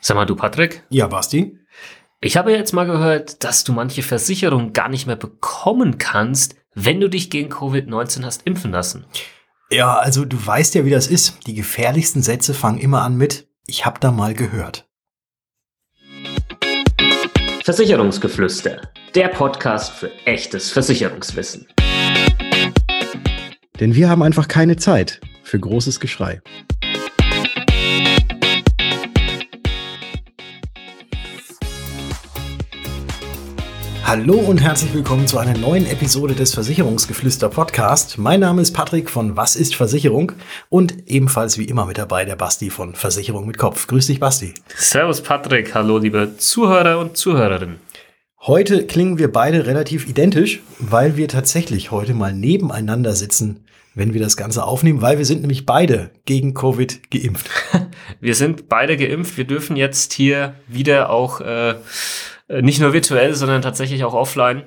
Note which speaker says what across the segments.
Speaker 1: Sag mal, du Patrick?
Speaker 2: Ja, Basti?
Speaker 1: Ich habe jetzt mal gehört, dass du manche Versicherungen gar nicht mehr bekommen kannst, wenn du dich gegen Covid-19 hast impfen lassen.
Speaker 2: Ja, also du weißt ja, wie das ist. Die gefährlichsten Sätze fangen immer an mit, ich hab da mal gehört.
Speaker 1: Versicherungsgeflüster, der Podcast für echtes Versicherungswissen.
Speaker 2: Denn wir haben einfach keine Zeit für großes Geschrei. Hallo und herzlich willkommen zu einer neuen Episode des Versicherungsgeflüster Podcast. Mein Name ist Patrick von Was ist Versicherung und ebenfalls wie immer mit dabei der Basti von Versicherung mit Kopf. Grüß dich, Basti.
Speaker 1: Servus, Patrick. Hallo, liebe Zuhörer und Zuhörerinnen.
Speaker 2: Heute klingen wir beide relativ identisch, weil wir tatsächlich heute mal nebeneinander sitzen, wenn wir das Ganze aufnehmen, weil wir sind nämlich beide gegen Covid geimpft.
Speaker 1: Wir sind beide geimpft. Wir dürfen jetzt hier wieder auch äh, nicht nur virtuell, sondern tatsächlich auch offline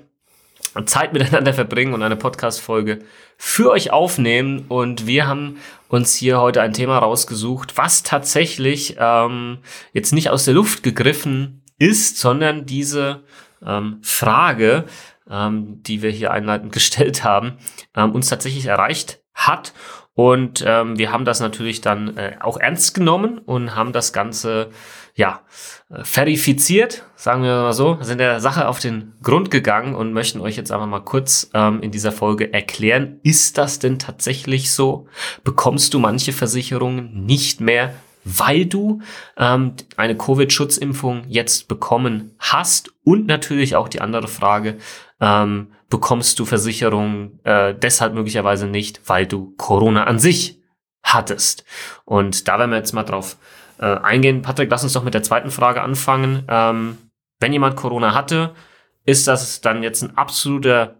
Speaker 1: Zeit miteinander verbringen und eine Podcast-Folge für euch aufnehmen. Und wir haben uns hier heute ein Thema rausgesucht, was tatsächlich ähm, jetzt nicht aus der Luft gegriffen ist, sondern diese ähm, Frage, ähm, die wir hier einleitend gestellt haben, ähm, uns tatsächlich erreicht hat. Und ähm, wir haben das natürlich dann äh, auch ernst genommen und haben das Ganze ja, äh, verifiziert, sagen wir mal so, sind der Sache auf den Grund gegangen und möchten euch jetzt einfach mal kurz ähm, in dieser Folge erklären, ist das denn tatsächlich so? Bekommst du manche Versicherungen nicht mehr, weil du ähm, eine Covid-Schutzimpfung jetzt bekommen hast? Und natürlich auch die andere Frage, ähm, bekommst du Versicherungen äh, deshalb möglicherweise nicht, weil du Corona an sich hattest? Und da werden wir jetzt mal drauf äh, eingehen. Patrick, lass uns doch mit der zweiten Frage anfangen. Ähm, wenn jemand Corona hatte, ist das dann jetzt ein absoluter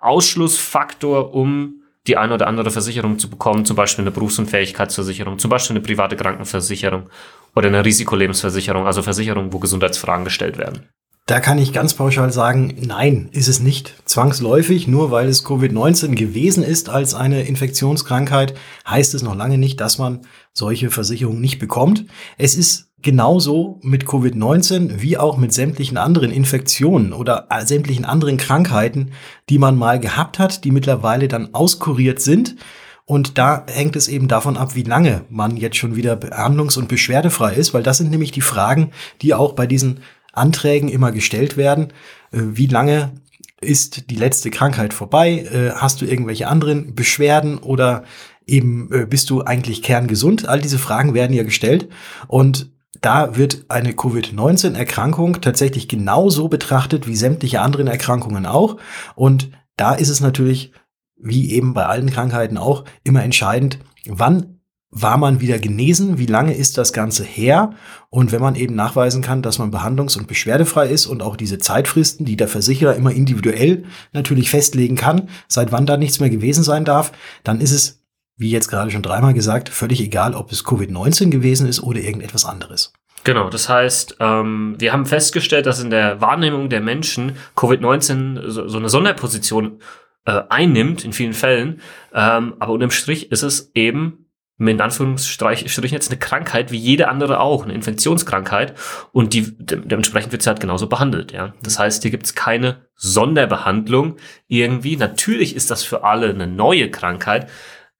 Speaker 1: Ausschlussfaktor, um die eine oder andere Versicherung zu bekommen, zum Beispiel eine Berufsunfähigkeitsversicherung, zum Beispiel eine private Krankenversicherung oder eine Risikolebensversicherung, also Versicherung, wo Gesundheitsfragen gestellt werden.
Speaker 2: Da kann ich ganz pauschal sagen, nein, ist es nicht. Zwangsläufig, nur weil es Covid-19 gewesen ist als eine Infektionskrankheit, heißt es noch lange nicht, dass man solche Versicherungen nicht bekommt. Es ist genauso mit Covid-19 wie auch mit sämtlichen anderen Infektionen oder äh, sämtlichen anderen Krankheiten, die man mal gehabt hat, die mittlerweile dann auskuriert sind. Und da hängt es eben davon ab, wie lange man jetzt schon wieder behandlungs- und beschwerdefrei ist, weil das sind nämlich die Fragen, die auch bei diesen Anträgen immer gestellt werden. Äh, wie lange ist die letzte Krankheit vorbei? Äh, hast du irgendwelche anderen Beschwerden oder eben äh, bist du eigentlich kerngesund? All diese Fragen werden ja gestellt und da wird eine Covid-19-Erkrankung tatsächlich genauso betrachtet wie sämtliche anderen Erkrankungen auch. Und da ist es natürlich, wie eben bei allen Krankheiten auch, immer entscheidend, wann war man wieder genesen? Wie lange ist das Ganze her? Und wenn man eben nachweisen kann, dass man behandlungs- und beschwerdefrei ist und auch diese Zeitfristen, die der Versicherer immer individuell natürlich festlegen kann, seit wann da nichts mehr gewesen sein darf, dann ist es, wie jetzt gerade schon dreimal gesagt, völlig egal, ob es Covid-19 gewesen ist oder irgendetwas anderes.
Speaker 1: Genau, das heißt, ähm, wir haben festgestellt, dass in der Wahrnehmung der Menschen Covid-19 so, so, eine Sonderposition äh, einnimmt in vielen Fällen. Ähm, aber unterm Strich ist es eben in Anführungsstrichen jetzt eine Krankheit wie jede andere auch, eine Infektionskrankheit und die dementsprechend wird sie halt genauso behandelt. Ja, das heißt, hier gibt es keine Sonderbehandlung irgendwie. Natürlich ist das für alle eine neue Krankheit,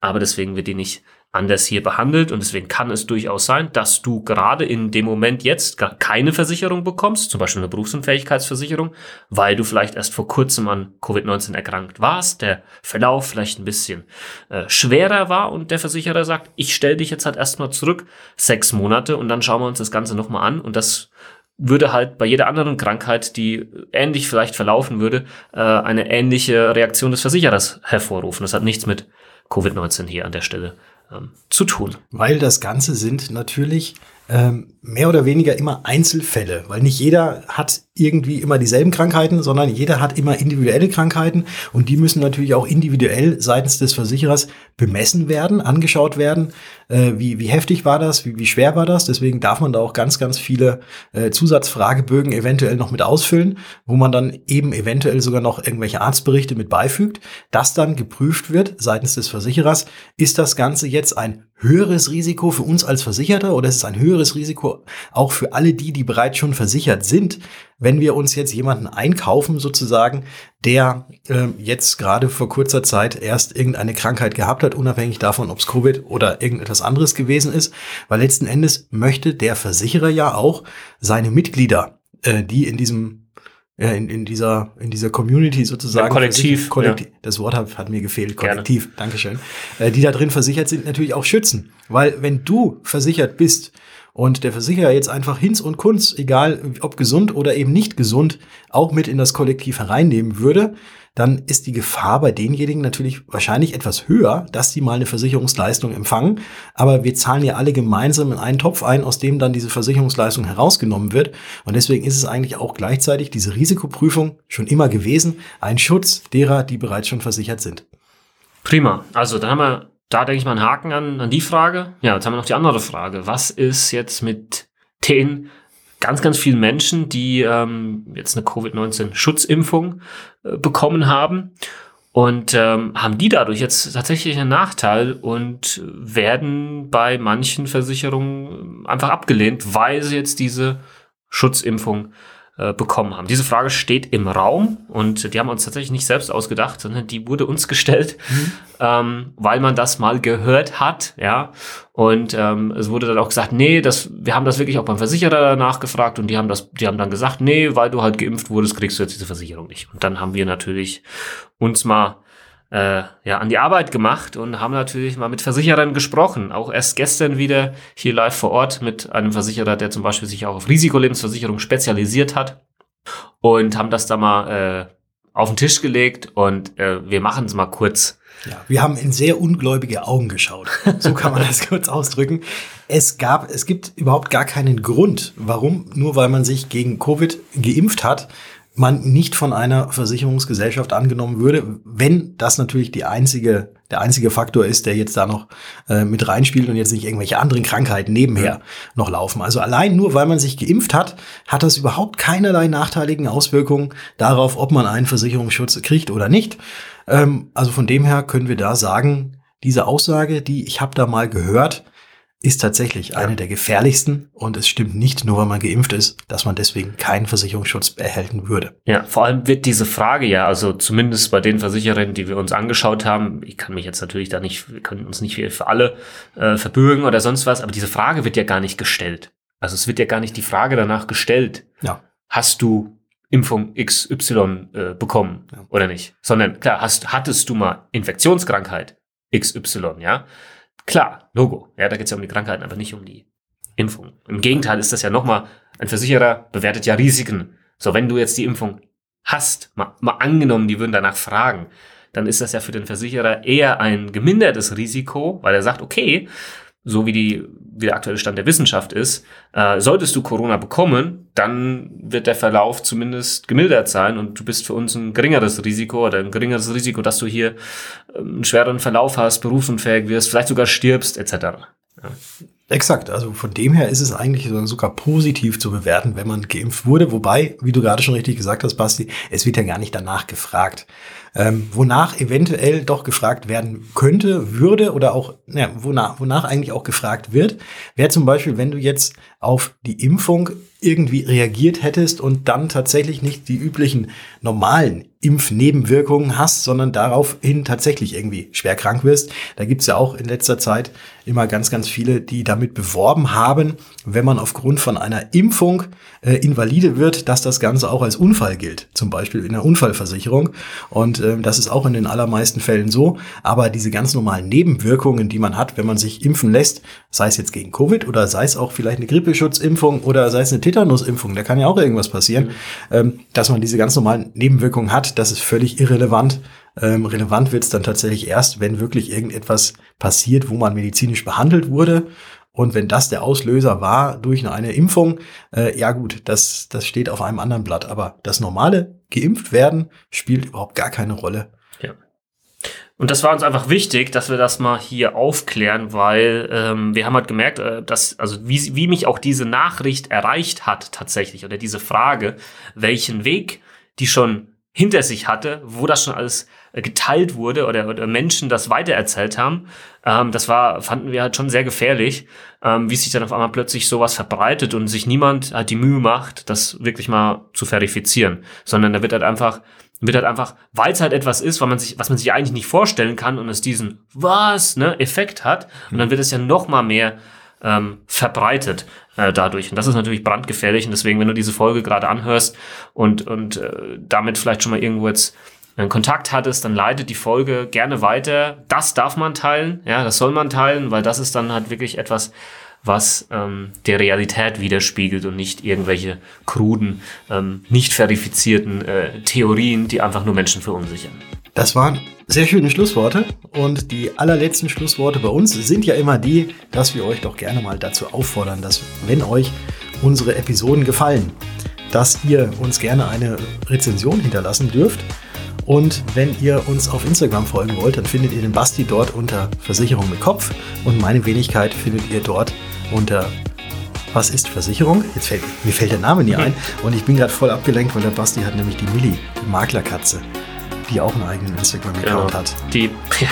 Speaker 1: aber deswegen wird die nicht anders hier behandelt und deswegen kann es durchaus sein, dass du gerade in dem Moment jetzt gar keine Versicherung bekommst, zum Beispiel eine Berufsunfähigkeitsversicherung, weil du vielleicht erst vor kurzem an Covid-19 erkrankt warst, der Verlauf vielleicht ein bisschen äh, schwerer war und der Versicherer sagt, ich stelle dich jetzt halt erstmal zurück, sechs Monate und dann schauen wir uns das Ganze nochmal an und das würde halt bei jeder anderen Krankheit, die ähnlich vielleicht verlaufen würde, äh, eine ähnliche Reaktion des Versicherers hervorrufen. Das hat nichts mit Covid-19 hier an der Stelle zu tun.
Speaker 2: Weil das Ganze sind natürlich ähm, mehr oder weniger immer Einzelfälle, weil nicht jeder hat irgendwie immer dieselben Krankheiten, sondern jeder hat immer individuelle Krankheiten und die müssen natürlich auch individuell seitens des Versicherers bemessen werden, angeschaut werden. Äh, wie, wie heftig war das, wie, wie schwer war das? Deswegen darf man da auch ganz, ganz viele äh, Zusatzfragebögen eventuell noch mit ausfüllen, wo man dann eben eventuell sogar noch irgendwelche Arztberichte mit beifügt, dass dann geprüft wird seitens des Versicherers, ist das Ganze jetzt ein höheres Risiko für uns als Versicherter oder ist es ein höheres Risiko auch für alle die, die bereits schon versichert sind, wenn wir uns jetzt jemanden einkaufen sozusagen, der äh, jetzt gerade vor kurzer Zeit erst irgendeine Krankheit gehabt hat, unabhängig davon, ob es Covid oder irgendetwas anderes gewesen ist, weil letzten Endes möchte der Versicherer ja auch seine Mitglieder, äh, die in diesem ja, in, in dieser in dieser Community sozusagen
Speaker 1: ja, kollektiv,
Speaker 2: kollektiv
Speaker 1: ja.
Speaker 2: das Wort hat, hat mir gefehlt kollektiv Gerne. Dankeschön äh, die da drin versichert sind natürlich auch schützen weil wenn du versichert bist und der Versicherer jetzt einfach Hinz und Kunz, egal ob gesund oder eben nicht gesund, auch mit in das Kollektiv hereinnehmen würde, dann ist die Gefahr bei denjenigen natürlich wahrscheinlich etwas höher, dass die mal eine Versicherungsleistung empfangen. Aber wir zahlen ja alle gemeinsam in einen Topf ein, aus dem dann diese Versicherungsleistung herausgenommen wird. Und deswegen ist es eigentlich auch gleichzeitig diese Risikoprüfung schon immer gewesen, ein Schutz derer, die bereits schon versichert sind.
Speaker 1: Prima. Also da haben wir, da denke ich mal einen Haken an, an die Frage. Ja, jetzt haben wir noch die andere Frage. Was ist jetzt mit den ganz, ganz vielen Menschen, die ähm, jetzt eine Covid-19-Schutzimpfung äh, bekommen haben und ähm, haben die dadurch jetzt tatsächlich einen Nachteil und werden bei manchen Versicherungen einfach abgelehnt, weil sie jetzt diese Schutzimpfung äh, bekommen haben. Diese Frage steht im Raum und die haben wir uns tatsächlich nicht selbst ausgedacht, sondern die wurde uns gestellt, mhm. ähm, weil man das mal gehört hat, ja. Und ähm, es wurde dann auch gesagt, nee, das, wir haben das wirklich auch beim Versicherer nachgefragt und die haben das, die haben dann gesagt, nee, weil du halt geimpft wurdest, kriegst du jetzt diese Versicherung nicht. Und dann haben wir natürlich uns mal äh, ja, an die Arbeit gemacht und haben natürlich mal mit Versicherern gesprochen. Auch erst gestern wieder hier live vor Ort mit einem Versicherer, der zum Beispiel sich auch auf Risikolebensversicherung spezialisiert hat und haben das da mal äh, auf den Tisch gelegt und äh, wir machen es mal kurz.
Speaker 2: Ja, wir haben in sehr ungläubige Augen geschaut. So kann man das kurz ausdrücken. Es gab, es gibt überhaupt gar keinen Grund, warum, nur weil man sich gegen Covid geimpft hat, man nicht von einer Versicherungsgesellschaft angenommen würde, wenn das natürlich die einzige, der einzige Faktor ist, der jetzt da noch äh, mit reinspielt und jetzt nicht irgendwelche anderen Krankheiten nebenher mhm. noch laufen. Also allein nur, weil man sich geimpft hat, hat das überhaupt keinerlei nachteiligen Auswirkungen darauf, ob man einen Versicherungsschutz kriegt oder nicht. Ähm, also von dem her können wir da sagen, diese Aussage, die ich habe da mal gehört, ist tatsächlich eine der gefährlichsten und es stimmt nicht nur, weil man geimpft ist, dass man deswegen keinen Versicherungsschutz erhalten würde.
Speaker 1: Ja, vor allem wird diese Frage ja, also zumindest bei den Versicherern, die wir uns angeschaut haben, ich kann mich jetzt natürlich da nicht, wir können uns nicht für alle äh, verbürgen oder sonst was, aber diese Frage wird ja gar nicht gestellt. Also es wird ja gar nicht die Frage danach gestellt. Ja. Hast du Impfung XY äh, bekommen ja. oder nicht? Sondern klar, hast, hattest du mal Infektionskrankheit XY, ja? Klar, Logo. Ja, da geht es ja um die Krankheiten, aber nicht um die Impfung. Im Gegenteil ist das ja nochmal, ein Versicherer bewertet ja Risiken. So, wenn du jetzt die Impfung hast, mal, mal angenommen, die würden danach fragen, dann ist das ja für den Versicherer eher ein gemindertes Risiko, weil er sagt, okay, so wie, die, wie der aktuelle Stand der Wissenschaft ist, äh, solltest du Corona bekommen, dann wird der Verlauf zumindest gemildert sein und du bist für uns ein geringeres Risiko oder ein geringeres Risiko, dass du hier ähm, einen schweren Verlauf hast, berufsunfähig wirst, vielleicht sogar stirbst, etc. Ja.
Speaker 2: Exakt, also von dem her ist es eigentlich sogar positiv zu bewerten, wenn man geimpft wurde. Wobei, wie du gerade schon richtig gesagt hast, Basti, es wird ja gar nicht danach gefragt. Ähm, wonach eventuell doch gefragt werden könnte, würde oder auch, ja, wonach, wonach eigentlich auch gefragt wird, wäre zum Beispiel, wenn du jetzt auf die Impfung irgendwie reagiert hättest und dann tatsächlich nicht die üblichen normalen Impfnebenwirkungen hast, sondern daraufhin tatsächlich irgendwie schwer krank wirst. Da gibt's ja auch in letzter Zeit immer ganz, ganz viele, die damit beworben haben, wenn man aufgrund von einer Impfung äh, invalide wird, dass das Ganze auch als Unfall gilt, zum Beispiel in der Unfallversicherung. Und äh, das ist auch in den allermeisten Fällen so. Aber diese ganz normalen Nebenwirkungen, die man hat, wenn man sich impfen lässt, sei es jetzt gegen Covid oder sei es auch vielleicht eine Grippeschutzimpfung oder sei es eine Tetanusimpfung, da kann ja auch irgendwas passieren, mhm. ähm, dass man diese ganz normalen Nebenwirkungen hat das ist völlig irrelevant. Ähm, relevant wird es dann tatsächlich erst, wenn wirklich irgendetwas passiert, wo man medizinisch behandelt wurde. Und wenn das der Auslöser war durch eine Impfung, äh, ja gut, das, das steht auf einem anderen Blatt. Aber das normale geimpft werden spielt überhaupt gar keine Rolle.
Speaker 1: Und das war uns einfach wichtig, dass wir das mal hier aufklären, weil ähm, wir haben halt gemerkt, äh, dass, also wie, wie mich auch diese Nachricht erreicht hat tatsächlich oder diese Frage, welchen Weg die schon hinter sich hatte, wo das schon alles äh, geteilt wurde oder, oder Menschen das weitererzählt haben. Ähm, das war, fanden wir halt schon sehr gefährlich, ähm, wie sich dann auf einmal plötzlich sowas verbreitet und sich niemand halt die Mühe macht, das wirklich mal zu verifizieren, sondern da wird halt einfach wird halt einfach, weil es halt etwas ist, was man sich, was man sich eigentlich nicht vorstellen kann und es diesen was ne Effekt hat und dann wird es ja noch mal mehr ähm, verbreitet äh, dadurch. Und das ist natürlich brandgefährlich. Und deswegen, wenn du diese Folge gerade anhörst und, und äh, damit vielleicht schon mal irgendwo jetzt einen Kontakt hattest, dann leitet die Folge gerne weiter. Das darf man teilen, ja, das soll man teilen, weil das ist dann halt wirklich etwas, was ähm, der Realität widerspiegelt und nicht irgendwelche kruden, ähm, nicht verifizierten äh, Theorien, die einfach nur Menschen verunsichern.
Speaker 2: Das waren sehr schöne Schlussworte und die allerletzten Schlussworte bei uns sind ja immer die, dass wir euch doch gerne mal dazu auffordern, dass wenn euch unsere Episoden gefallen, dass ihr uns gerne eine Rezension hinterlassen dürft. Und wenn ihr uns auf Instagram folgen wollt, dann findet ihr den Basti dort unter Versicherung mit Kopf und meine Wenigkeit findet ihr dort unter was ist Versicherung? Jetzt fällt mir fällt der Name nie ein und ich bin gerade voll abgelenkt, weil der Basti hat nämlich die Millie, die Maklerkatze die auch einen eigenen Instagram-Account
Speaker 1: Genau.
Speaker 2: hat.
Speaker 1: Die, ja,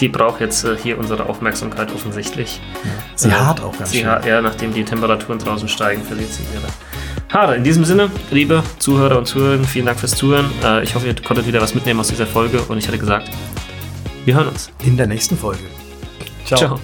Speaker 1: die braucht jetzt äh, hier unsere Aufmerksamkeit offensichtlich.
Speaker 2: Sie
Speaker 1: Äh,
Speaker 2: hart auch ganz
Speaker 1: Sie
Speaker 2: schön.
Speaker 1: ha- ja, nachdem die Temperaturen draußen steigen, verliert sie ihre Haare. In diesem Sinne, liebe Zuhörer und Zuhörerinnen, vielen Dank fürs Zuhören. Äh, ich hoffe, ihr konntet wieder was mitnehmen aus dieser Folge und ich hatte gesagt, wir hören uns.
Speaker 2: In der nächsten Folge.
Speaker 1: Ciao.